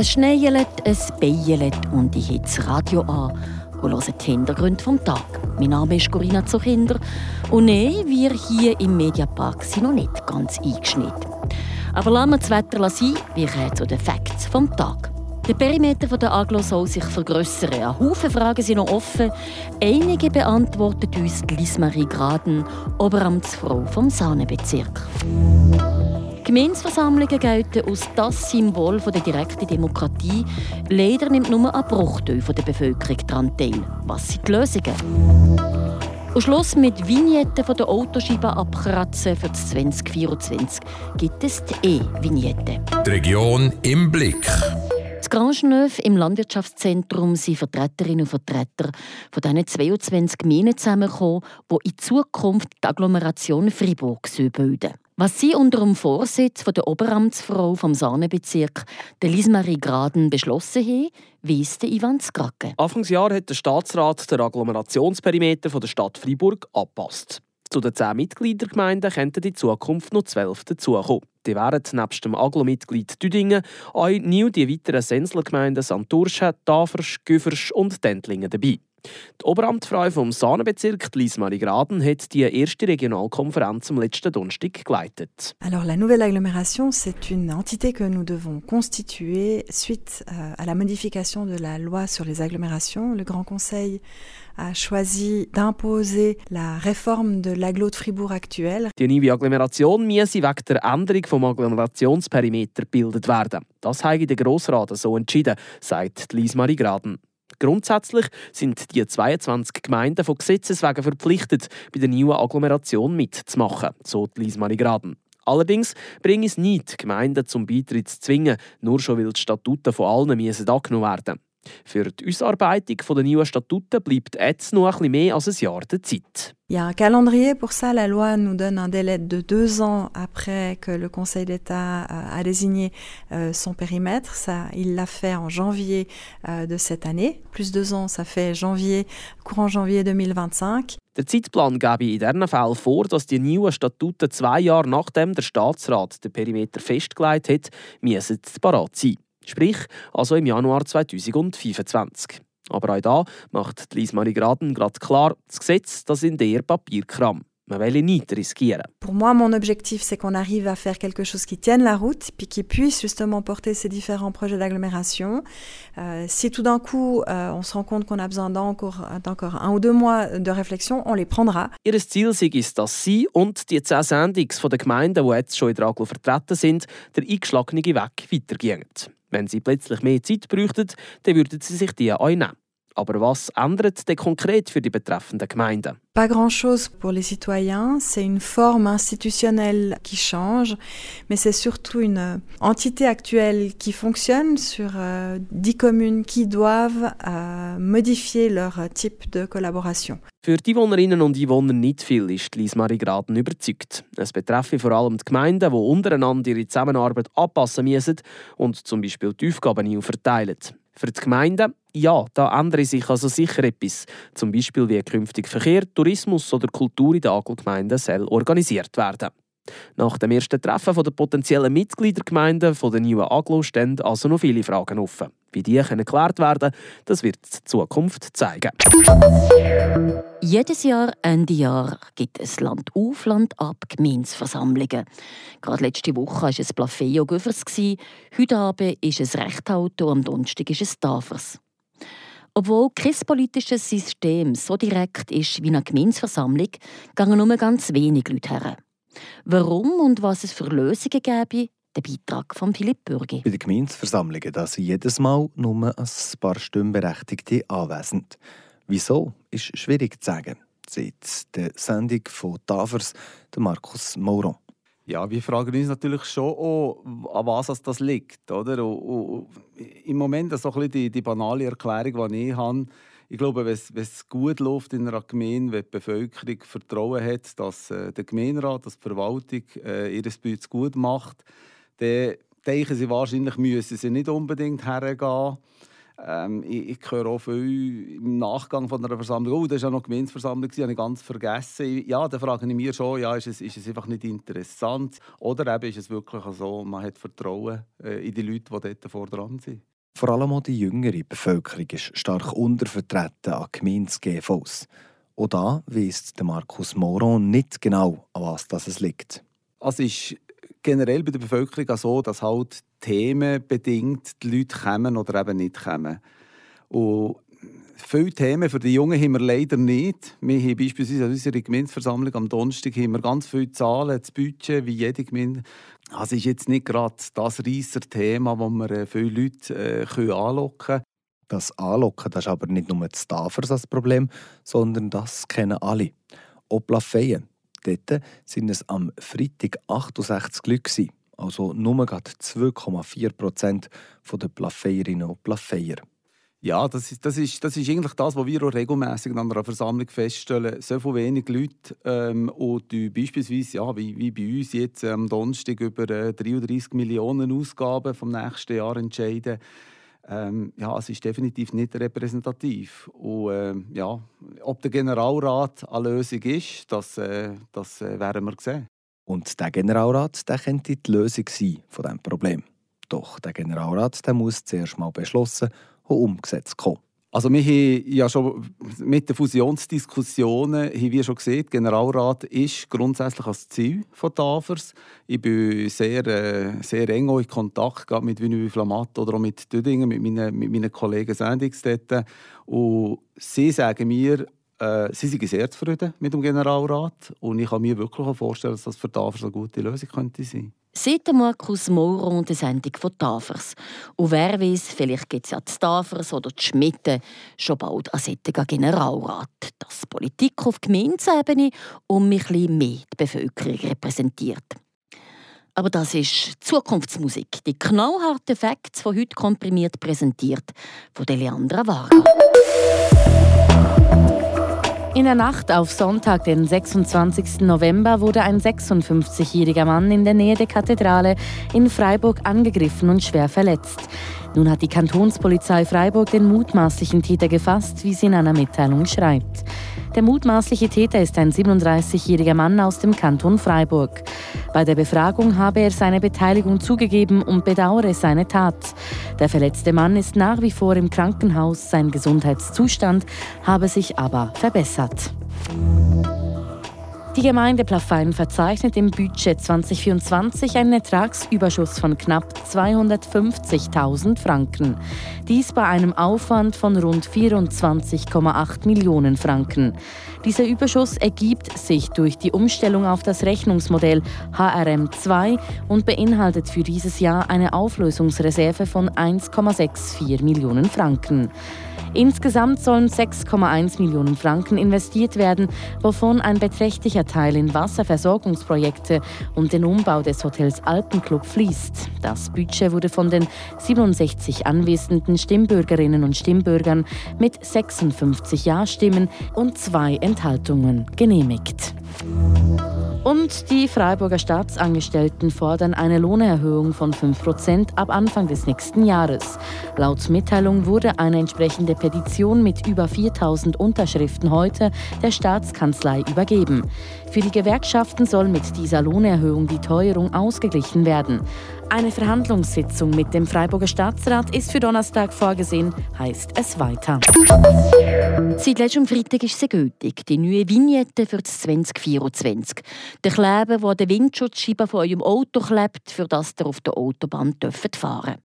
Es schneit, es beielt und ich habe das Radio an und höre die Hintergründe vom Tag. Mein Name ist Corinna Zuchinder und nein, wir hier im Mediapark sind noch nicht ganz eingeschnitten. Aber lassen wir das Wetter sein, wir kommen zu den Facts vom Tag. Der Perimeter der Aglo soll sich vergrössern. Ein Haufen Fragen sind noch offen. Einige beantwortet uns Lismarie Graden, Oberamtsfrau vom Sahnebezirk. Gemeinsversammlungen gelten als das Symbol der direkten Demokratie. Leider nimmt nur ein Bruchteil der Bevölkerung daran teil. Was sind die Lösungen? Und Schluss mit Vignetten von der Autoscheibe abkratzen für das 2024 gibt es die E-Vignette. Die Region im Blick. Das Grangeneuve im Landwirtschaftszentrum sind Vertreterinnen und Vertreter von diesen 22 Gemeinden zusammengekommen, die in Zukunft die Agglomeration Fribourg bilden was sie unter dem Vorsitz der Oberamtsfrau vom Sahnebezirk, der Lismarie Graden, beschlossen haben, weiss der Ivan Skrake. Anfangsjahr hat der Staatsrat den Agglommerationsperimeter der Stadt Freiburg angepasst. Zu den zehn Mitgliedergemeinden könnten in Zukunft noch zwölf dazukommen. Die wären nebst dem Aglo-Mitglied Düdingen auch neu die weiteren Senslergemeinden Santurschen, Tafers, Güfers und Dentlingen dabei. Die Oberamtfrau vom Sahnebezirk, Lise-Marie Graden, hat die erste Regionalkonferenz am letzten Donnerstag geleitet. Alors la nouvelle agglomération, c'est une entité que nous devons constituer suite euh, à la modification de la loi sur les agglomérations. Le Grand Conseil a choisi d'imposer la réforme de l'agglo de Fribourg actuelle. Die neue Agglomeration muss wegen der Änderung vom Agglommerationsperimeter gebildet werden. Das habe der Grossrat so entschieden, sagt Lise-Marie Graden. Grundsätzlich sind die 22 Gemeinden von Gesetzes wegen verpflichtet, bei der neuen Agglomeration mitzumachen, so Liesmarie Graden. Allerdings bringt es nicht, Gemeinden zum Beitritt zu zwingen, nur schon weil die Statuten von allen müssen angenommen werden Für die Ausarbeitung der neuen Statuten bleibt jetzt noch ein bisschen mehr als ein Jahr der Zeit. Il y a un calendrier pour ça. La loi nous donne un délai de deux ans après que le Conseil d'État euh, a désigné euh, son périmètre. Ça, il l'a fait en janvier euh, de cette année. Plus deux ans, ça fait janvier, courant janvier 2025. Der Zeitplan gebe in diesen Fällen vor, dass die neuen Statuten zwei Jahre nachdem der Staatsrat den Perimeter festgelegt hat, müssen parat sein. Sprich, also im Januar 2025. Aber auch da macht Lise Marie Graden gerade klar, das Gesetz das in der Papierkram. Man will nicht riskieren. Pour moi, mon objectif, c'est qu'on arrive à faire quelque chose qui tienne la route, puis qui puisse justement porter ces différents projets d'agglomération. Euh, si tout d'un coup, euh, on se rend compte qu'on a besoin d'encore un ou deux mois de réflexion, on les prendra. Ihr Ziel ist, dass sie und die zehn Sendungs von den Gemeinden, die jetzt schon in der Aglo vertreten sind, der eingeschlagene Weg weitergehen. Wenn sie plötzlich mehr Zeit bräuchten, dann würden sie sich die auch nehmen. Aber was ändert denn konkret für die betreffenden Gemeinden? Pas grand-chose pour les citoyens, c'est une forme institutionnelle qui change, mais c'est surtout une entité actuelle qui fonctionne sur euh, dix communes qui doivent euh, modifier leur type de collaboration. Für die Wohnerinnen und Einwohner nicht viel ist Lise Marie Graden überzeugt. Es betreffe vor allem die Gemeinden, die untereinander ihre Zusammenarbeit anpassen müssen und zum Beispiel die Aufgaben verteilen. Für die Gemeinden, ja, da ändere sich also sicher etwas. Zum Beispiel wie künftig Verkehr, Tourismus oder Kultur in den Agelgemeinden soll organisiert werden. Nach dem ersten Treffen der potenziellen Mitgliedergemeinden der neuen Aglo stehen also noch viele Fragen offen. Wie die können geklärt werden das wird die Zukunft zeigen. Jedes Jahr, Ende Jahr, gibt es Land auf, Land ab Gemeinsversammlungen. Gerade letzte Woche war es Plafeo Güffers. Heute Abend ist es Rechtauto, am Donnerstag ist es Tafers. Obwohl kein politisches System so direkt ist wie eine Gemeinsversammlung, gehen nur ganz wenig Leute her. Warum und was es für Lösungen gäbe, der Beitrag von Philipp Bürgi. Bei den Gemeinsversammlungen sind jedes Mal nur ein paar Stimmberechtigte anwesend. Wieso, ist schwierig zu sagen, seit der Sendung von Tafers, Markus Mauron. Ja, wir fragen uns natürlich schon, auch, an was das liegt. Oder? Und, und, Im Moment so ein die, die banale Erklärung, die ich habe, ich glaube, wenn es gut läuft in einer Gemeinde, wenn die Bevölkerung Vertrauen hat, dass äh, der Gemeinderat, dass die Verwaltung äh, ihr Bütz gut macht, dann denken sie wahrscheinlich, müssen sie nicht unbedingt hergehen. Ähm, ich, ich höre auch viel im Nachgang von einer Versammlung, oh, das war ja noch Gemeindeversammlung, das habe ich ganz vergessen. Ja, dann frage ich mich schon, ja, ist, es, ist es einfach nicht interessant? Oder eben ist es wirklich so, man hat Vertrauen äh, in die Leute, die dort vor dran sind? Vor allem auch die jüngere Bevölkerung ist stark untervertreten an Gemeins-GVs. Auch da weiss Markus Moron nicht genau, an was das es liegt. Also ist generell bei der Bevölkerung auch so, dass halt themenbedingt die Leute kommen oder eben nicht kommen. Und viele Themen für die Jungen haben wir leider nicht. Wir haben beispielsweise an unserer Gemeindeversammlung am Donnerstag haben wir ganz viele Zahlen, das Budget, wie jede Gemeinde. Also ist jetzt nicht gerade das riesige Thema, wo wir äh, viele Leute äh, können anlocken können. Das Anlocken das ist aber nicht nur das Tafers das Problem, sondern das kennen alle. Auch Plafeien. Dort sind es am Freitag 68 Leute. Also nur 2,4 Prozent der Plafeierinnen und Plafeier. Ja, das ist, das, ist, das ist eigentlich das, was wir auch regelmäßig an einer Versammlung feststellen. So viele wenige Leute ähm, und die beispielsweise, ja, wie, wie bei uns jetzt am Donnerstag über äh, 33 Millionen Ausgaben vom nächsten Jahr entscheiden. Ähm, ja, es ist definitiv nicht repräsentativ. Und äh, ja, ob der Generalrat eine Lösung ist, das, äh, das äh, werden wir sehen. Und der Generalrat der könnte die Lösung sein von diesem Problem. Doch der Generalrat der muss zuerst mal beschlossen und umgesetzt kommen. Also wir haben ja schon mit den Fusionsdiskussionen haben wir schon gesehen, der Generalrat ist grundsätzlich als Ziel von Tafers. Ich bin sehr, äh, sehr eng in Kontakt mit Vinny Flamat oder auch mit Düdingen, mit meinen, mit meinen Kollegen Sendix Und sie sagen mir, äh, sie sind sehr zufrieden mit dem Generalrat. Und ich kann mir wirklich vorstellen, dass das für Tafers eine gute Lösung könnte sein Seit Markus Maurer und der Sendung von Tafers. Und wer weiß, vielleicht gibt es ja die Tafers oder die Schmitten schon bald einen solchen Generalrat, dass Politik auf Gemeinsebene um ein mehr die Bevölkerung repräsentiert. Aber das ist Zukunftsmusik. Die knallharten Facts von heute komprimiert präsentiert von Leandra Varga. In der Nacht auf Sonntag, den 26. November, wurde ein 56-jähriger Mann in der Nähe der Kathedrale in Freiburg angegriffen und schwer verletzt. Nun hat die Kantonspolizei Freiburg den mutmaßlichen Täter gefasst, wie sie in einer Mitteilung schreibt. Der mutmaßliche Täter ist ein 37-jähriger Mann aus dem Kanton Freiburg. Bei der Befragung habe er seine Beteiligung zugegeben und bedauere seine Tat. Der verletzte Mann ist nach wie vor im Krankenhaus, sein Gesundheitszustand habe sich aber verbessert. Die Gemeinde Plaffein verzeichnet im Budget 2024 einen Ertragsüberschuss von knapp 250.000 Franken. Dies bei einem Aufwand von rund 24,8 Millionen Franken. Dieser Überschuss ergibt sich durch die Umstellung auf das Rechnungsmodell HRM2 und beinhaltet für dieses Jahr eine Auflösungsreserve von 1,64 Millionen Franken. Insgesamt sollen 6,1 Millionen Franken investiert werden, wovon ein beträchtlicher Teil in Wasserversorgungsprojekte und den Umbau des Hotels Alpenclub fließt. Das Budget wurde von den 67 anwesenden Stimmbürgerinnen und Stimmbürgern mit 56 Ja-Stimmen und zwei Enthaltungen genehmigt. Und die Freiburger Staatsangestellten fordern eine Lohnerhöhung von 5% ab Anfang des nächsten Jahres. Laut Mitteilung wurde eine entsprechende Petition mit über 4000 Unterschriften heute der Staatskanzlei übergeben. Für die Gewerkschaften soll mit dieser Lohnerhöhung die Teuerung ausgeglichen werden. Eine Verhandlungssitzung mit dem Freiburger Staatsrat ist für Donnerstag vorgesehen, heißt es weiter. Seit letztem Freitag ist sie gültig, die neue Vignette für das 2024. Der Kleber, der den Windschutzscheiben von eurem Auto klebt, für das ihr auf der Autobahn fahren dürft.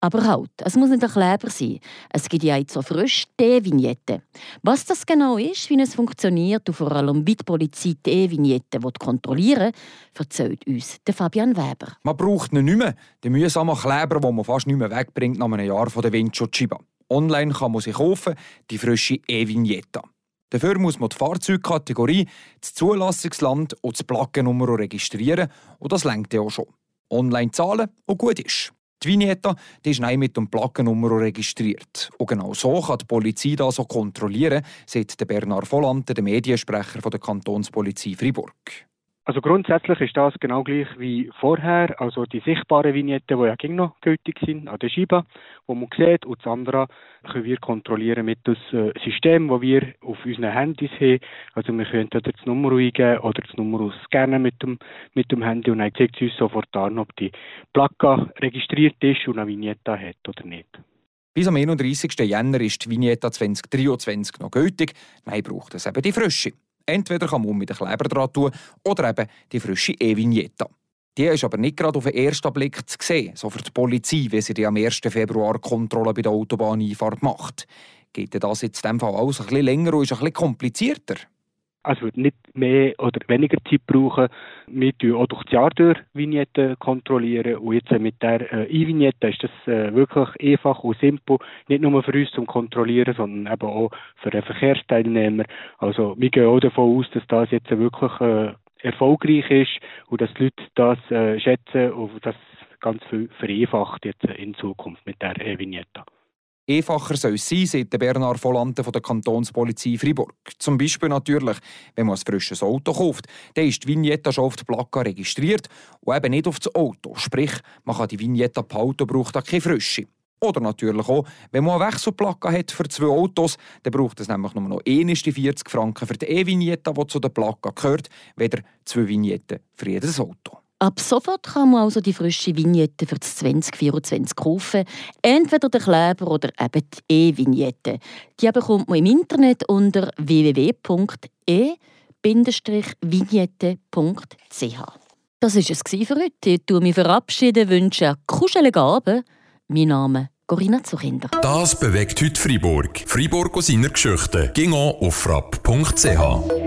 Aber halt, es muss nicht ein Kleber sein. Es gibt ja jetzt so frisch D-Vignetten. Was das genau ist, wie es funktioniert und vor allem wie die Polizei die E-Vignetten kontrollieren will, erzählt uns Fabian Weber. Man braucht ihn nicht mehr. Den mühsamen Kleber, den man fast nicht mehr wegbringt nach einem Jahr von der Windschutzscheibe. Online kann man sich kaufen, die frische E-Vignette. Dafür muss man die Fahrzeugkategorie, das Zulassungsland und die Plackennummer registrieren und das lenkt ja auch schon. Online zahlen und gut ist. Die Vignette die ist mit dem Plackennummer registriert. Und genau so kann die Polizei das so kontrollieren, sagt Bernhard Volante, der Mediensprecher der Kantonspolizei Fribourg. Also grundsätzlich ist das genau gleich wie vorher. Also die sichtbaren Vignetten, die ja ging noch gültig sind, an der Scheibe, wo man sieht. Und das andere können wir kontrollieren mit dem äh, System, das wir auf unseren Handys haben. Also wir können entweder das Nummer eingeben oder das Nummer scannen mit dem, mit dem Handy und dann zeigt es uns sofort an, ob die Plaka registriert ist und eine Vignette hat oder nicht. Bis am 31. Jänner ist die Vignette 2023 noch gültig. Nein, braucht es eben die frische. Entweder kann man mit dem Kleber dran tun oder eben die frische E-Vignette. Die ist aber nicht gerade auf den ersten Blick zu sehen, so für die Polizei, wie sie die am 1. Februar Kontrolle bei der Autobahneinfahrt macht. Geht das jetzt in diesem Fall alles ein bisschen länger und ist ein bisschen komplizierter? Also nicht mehr oder weniger Zeit brauchen. Wir tun auch durch das Jahr durch Vignetten kontrollieren und jetzt mit der äh, E-Vignette ist das äh, wirklich einfach und simpel, nicht nur für uns zum Kontrollieren, sondern eben auch für den Verkehrsteilnehmer. Also wir gehen auch davon aus, dass das jetzt wirklich äh, erfolgreich ist und dass die Leute das schätzen und das ganz viel vereinfacht jetzt in Zukunft mit der E-Vignette. Einfacher soll es sein, sagt Bernhard Volante von der Kantonspolizei Fribourg. Zum Beispiel natürlich, wenn man ein frisches Auto kauft, dann ist die Vignette schon auf die Plaka registriert und eben nicht auf das Auto. Sprich, man kann die Vignette behalten, braucht auch keine frische. Oder natürlich auch, wenn man eine Wechselplaka hat für zwei Autos, dann braucht es nämlich nur noch die 40 Franken für die E-Vignette, die zu der Plaka gehört, weder zwei Vignetten für jedes Auto. Ab sofort kann man also die frische Vignette für das 2024 kaufen. Entweder der Kleber oder eben die E-Vignette. Die bekommt man im Internet unter www.e-vignette.ch. Das war es für heute. Ich verabschiede mich verabschieden, wünsche einen kuscheligen Abend. Mein Name Corinna Zuchinder. Das bewegt heute Freiburg. Freiburg aus seiner Geschichte. Ging auf frapp.ch.